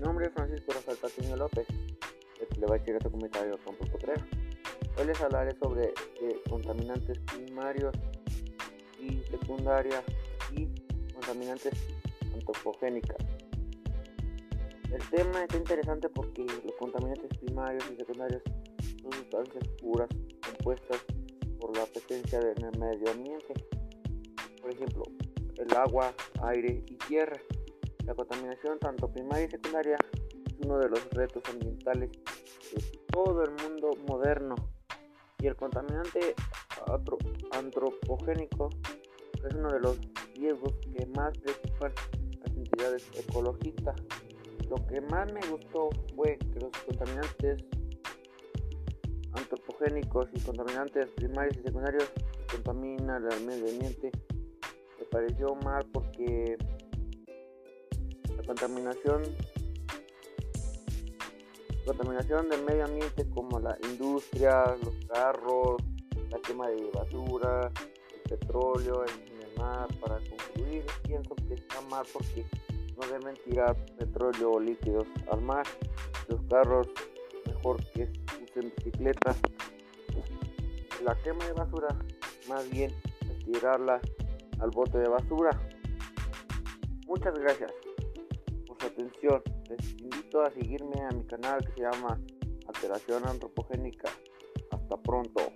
nombre es Francisco Rafael Patiño López. Le va a decir este comentario con Potrero. Hoy les hablaré sobre eh, contaminantes primarios y secundarias y contaminantes antropogénicas. El tema está interesante porque los contaminantes primarios y secundarios son sustancias puras compuestas por la presencia en el medio ambiente. Por ejemplo, el agua, aire y tierra. La contaminación tanto primaria y secundaria es uno de los retos ambientales de todo el mundo moderno. Y el contaminante antropogénico es uno de los riesgos que más preocupan las entidades ecologistas. Lo que más me gustó fue que los contaminantes antropogénicos y contaminantes primarios y secundarios contaminan el medio ambiente. Me pareció mal porque contaminación contaminación del medio ambiente como la industria, los carros, la quema de basura, el petróleo en el mar. Para concluir, pienso que está mal porque no deben tirar petróleo o líquidos al mar. Los carros mejor que usen bicicletas. La quema de basura, más bien es tirarla al bote de basura. Muchas gracias atención. Les invito a seguirme a mi canal que se llama Alteración Antropogénica. Hasta pronto.